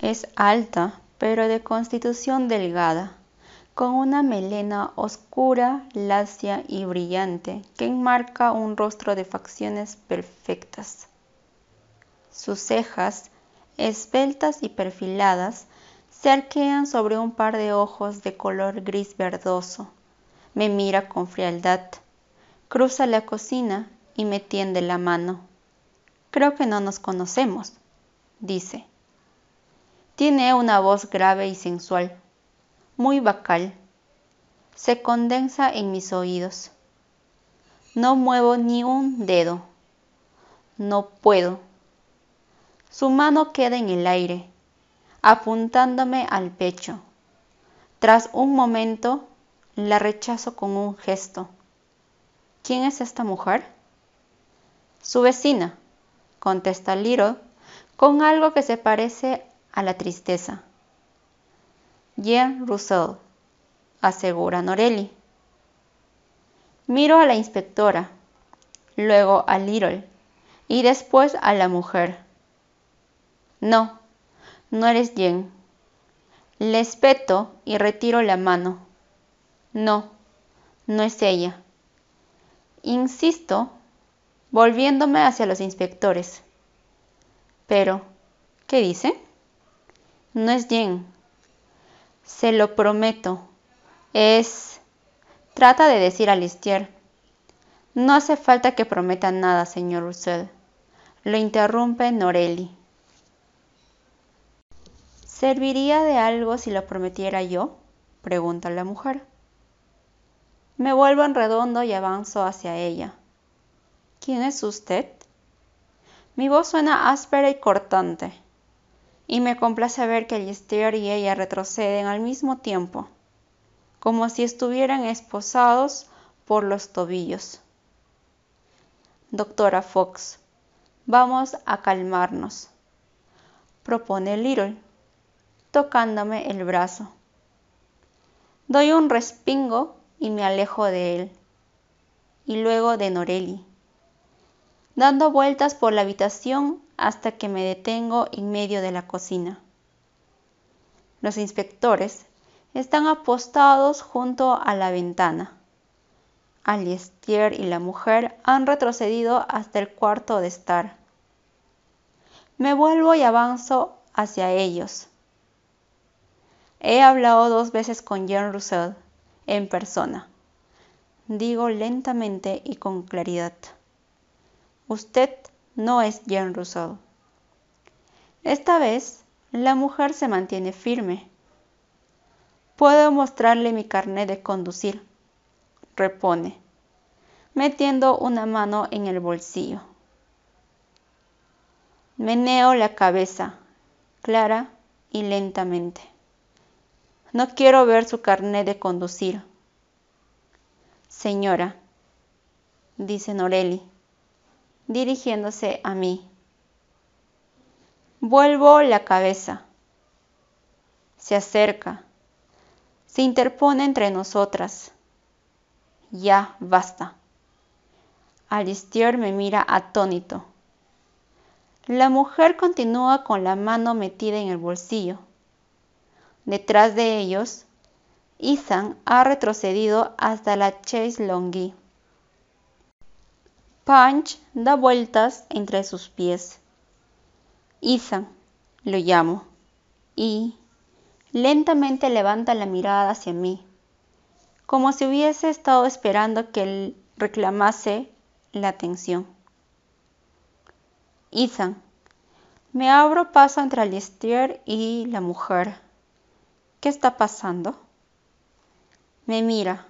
Es alta, pero de constitución delgada, con una melena oscura, lacia y brillante que enmarca un rostro de facciones perfectas. Sus cejas, esbeltas y perfiladas, se arquean sobre un par de ojos de color gris verdoso. Me mira con frialdad, cruza la cocina y me tiende la mano. Creo que no nos conocemos, dice. Tiene una voz grave y sensual, muy bacal. Se condensa en mis oídos. No muevo ni un dedo. No puedo. Su mano queda en el aire, apuntándome al pecho. Tras un momento, la rechazo con un gesto. ¿Quién es esta mujer? Su vecina, contesta Little, con algo que se parece a la tristeza. Jean Russell, asegura Norelli. Miro a la inspectora, luego a Little y después a la mujer. No, no eres Jen. Le espeto y retiro la mano. No, no es ella. Insisto, volviéndome hacia los inspectores. Pero, ¿qué dice? No es Jen. Se lo prometo. Es... Trata de decir a Listier. No hace falta que prometa nada, señor Russell. Lo interrumpe Norelli. ¿Serviría de algo si lo prometiera yo? pregunta la mujer. Me vuelvo en redondo y avanzo hacia ella. ¿Quién es usted? Mi voz suena áspera y cortante, y me complace ver que Lister y ella retroceden al mismo tiempo, como si estuvieran esposados por los tobillos. Doctora Fox, vamos a calmarnos, propone Little, tocándome el brazo. Doy un respingo y me alejo de él, y luego de Norelli dando vueltas por la habitación hasta que me detengo en medio de la cocina. Los inspectores están apostados junto a la ventana. Aliestier y la mujer han retrocedido hasta el cuarto de estar. Me vuelvo y avanzo hacia ellos. He hablado dos veces con Jean Roussel en persona. Digo lentamente y con claridad. Usted no es Jean Rousseau. Esta vez, la mujer se mantiene firme. Puedo mostrarle mi carnet de conducir, repone, metiendo una mano en el bolsillo. Meneo la cabeza, clara y lentamente. No quiero ver su carnet de conducir. Señora, dice Norelli, dirigiéndose a mí. Vuelvo la cabeza. Se acerca. Se interpone entre nosotras. Ya, basta. Alistier me mira atónito. La mujer continúa con la mano metida en el bolsillo. Detrás de ellos, Ethan ha retrocedido hasta la Chase Longuy. Punch da vueltas entre sus pies. Ethan, lo llamo, y lentamente levanta la mirada hacia mí, como si hubiese estado esperando que él reclamase la atención. Ethan, me abro paso entre Alistair y la mujer. ¿Qué está pasando? Me mira,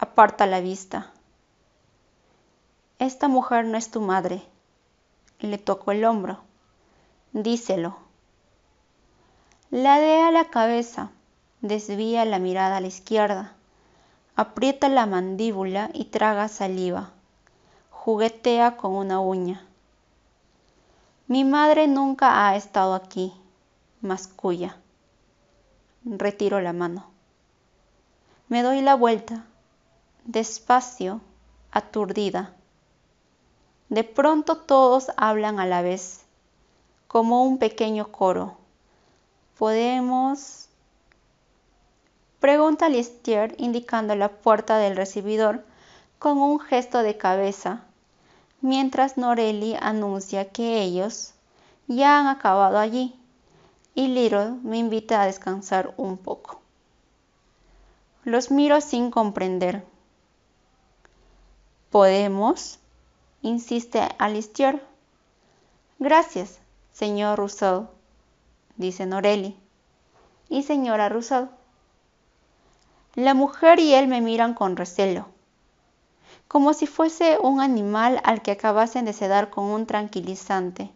aparta la vista. Esta mujer no es tu madre. Le tocó el hombro. Díselo. Ladea la cabeza, desvía la mirada a la izquierda, aprieta la mandíbula y traga saliva. Juguetea con una uña. Mi madre nunca ha estado aquí, masculla. Retiro la mano. Me doy la vuelta, despacio, aturdida. De pronto todos hablan a la vez, como un pequeño coro. podemos... Pregunta Listier indicando la puerta del recibidor con un gesto de cabeza, mientras Norelli anuncia que ellos ya han acabado allí y Little me invita a descansar un poco. Los miro sin comprender. ¿Podemos? Insiste Alistair. Gracias, señor Rousseau, dice Norelli. Y señora Rousseau. La mujer y él me miran con recelo, como si fuese un animal al que acabasen de sedar con un tranquilizante,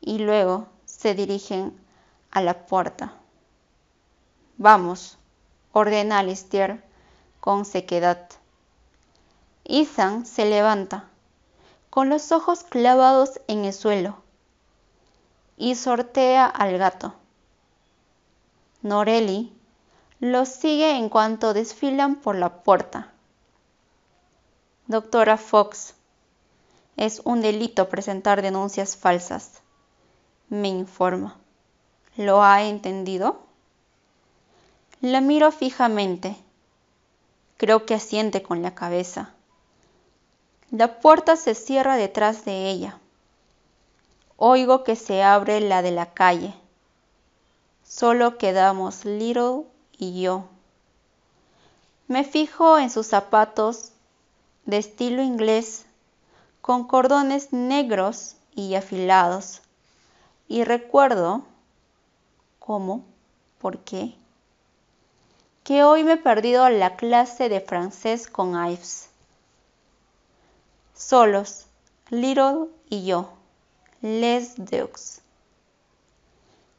y luego se dirigen a la puerta. Vamos, ordena Alistair con sequedad. Ethan se levanta, con los ojos clavados en el suelo, y sortea al gato. Norelli los sigue en cuanto desfilan por la puerta. Doctora Fox, es un delito presentar denuncias falsas, me informa. ¿Lo ha entendido? La miro fijamente. Creo que asiente con la cabeza. La puerta se cierra detrás de ella. Oigo que se abre la de la calle. Solo quedamos Little y yo. Me fijo en sus zapatos de estilo inglés con cordones negros y afilados y recuerdo cómo, por qué, que hoy me he perdido la clase de francés con Ives. Solos, Little y yo, Les Deux.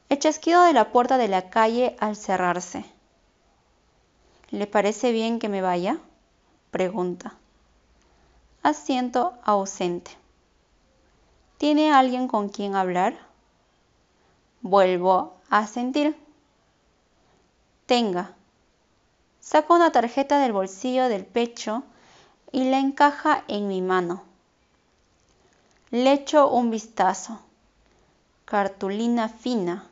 El chasquido de la puerta de la calle al cerrarse. ¿Le parece bien que me vaya? Pregunta. Asiento ausente. ¿Tiene alguien con quien hablar? Vuelvo a sentir. Tenga. Saca una tarjeta del bolsillo del pecho y la encaja en mi mano. Le echo un vistazo. Cartulina fina.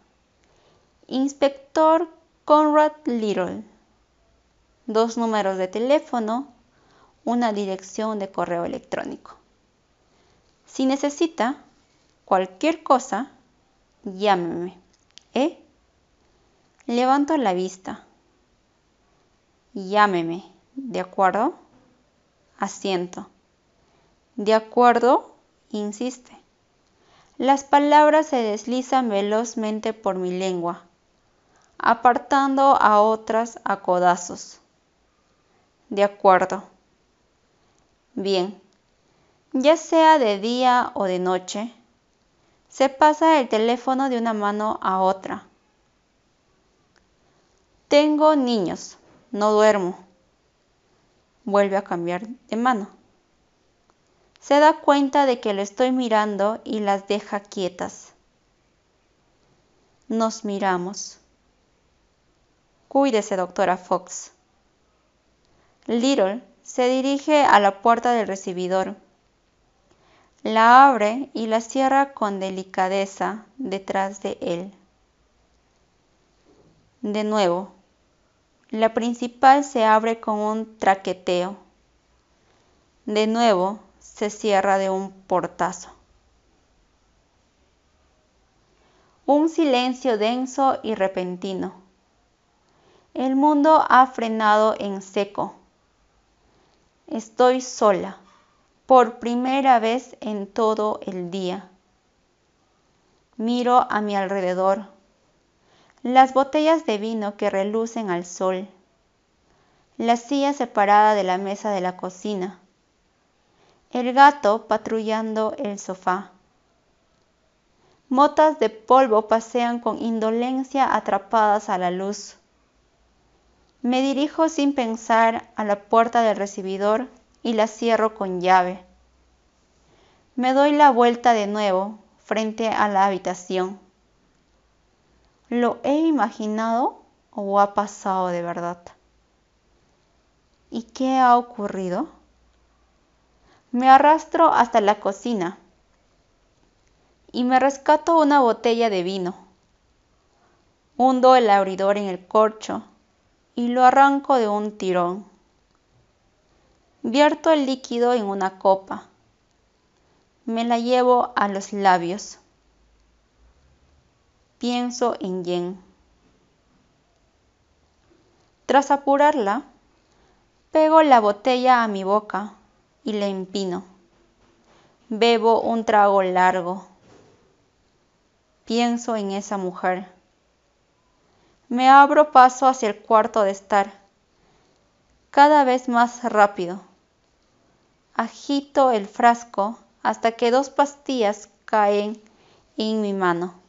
Inspector Conrad Little. Dos números de teléfono, una dirección de correo electrónico. Si necesita cualquier cosa, llámeme. ¿Eh? Levanto la vista. Llámeme, ¿de acuerdo? Asiento. ¿De acuerdo? Insiste. Las palabras se deslizan velozmente por mi lengua, apartando a otras a codazos. De acuerdo. Bien. Ya sea de día o de noche, se pasa el teléfono de una mano a otra. Tengo niños, no duermo. Vuelve a cambiar de mano. Se da cuenta de que lo estoy mirando y las deja quietas. Nos miramos. Cuídese, doctora Fox. Little se dirige a la puerta del recibidor la abre y la cierra con delicadeza detrás de él. De nuevo, la principal se abre con un traqueteo. De nuevo, se cierra de un portazo. Un silencio denso y repentino. El mundo ha frenado en seco. Estoy sola por primera vez en todo el día. Miro a mi alrededor, las botellas de vino que relucen al sol, la silla separada de la mesa de la cocina, el gato patrullando el sofá. Motas de polvo pasean con indolencia atrapadas a la luz. Me dirijo sin pensar a la puerta del recibidor y la cierro con llave. Me doy la vuelta de nuevo frente a la habitación. ¿Lo he imaginado o ha pasado de verdad? ¿Y qué ha ocurrido? Me arrastro hasta la cocina y me rescato una botella de vino. Hundo el abridor en el corcho y lo arranco de un tirón. Vierto el líquido en una copa. Me la llevo a los labios. Pienso en Yen. Tras apurarla, pego la botella a mi boca y la empino. Bebo un trago largo. Pienso en esa mujer. Me abro paso hacia el cuarto de estar, cada vez más rápido. Agito el frasco hasta que dos pastillas caen en mi mano.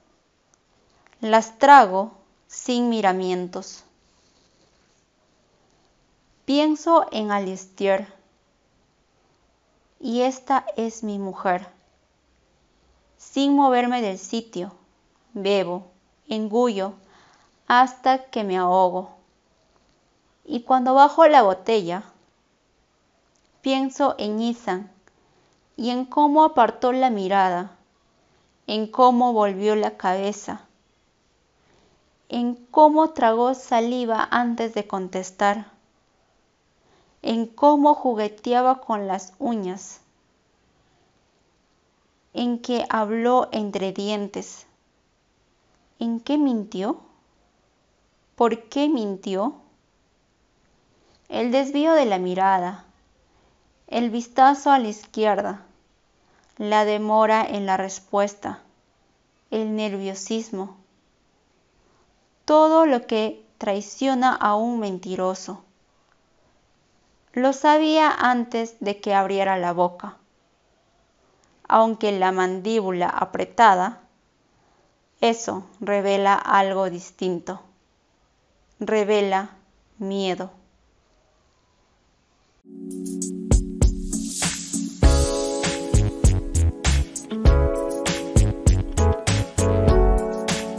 Las trago sin miramientos. Pienso en Alistier y esta es mi mujer. Sin moverme del sitio, bebo, engullo, hasta que me ahogo. Y cuando bajo la botella, pienso en Isan y en cómo apartó la mirada, en cómo volvió la cabeza, en cómo tragó saliva antes de contestar en cómo jugueteaba con las uñas, en que habló entre dientes. ¿En qué mintió? ¿Por qué mintió? El desvío de la mirada, el vistazo a la izquierda, la demora en la respuesta, el nerviosismo, todo lo que traiciona a un mentiroso. Lo sabía antes de que abriera la boca, aunque la mandíbula apretada, eso revela algo distinto, revela miedo.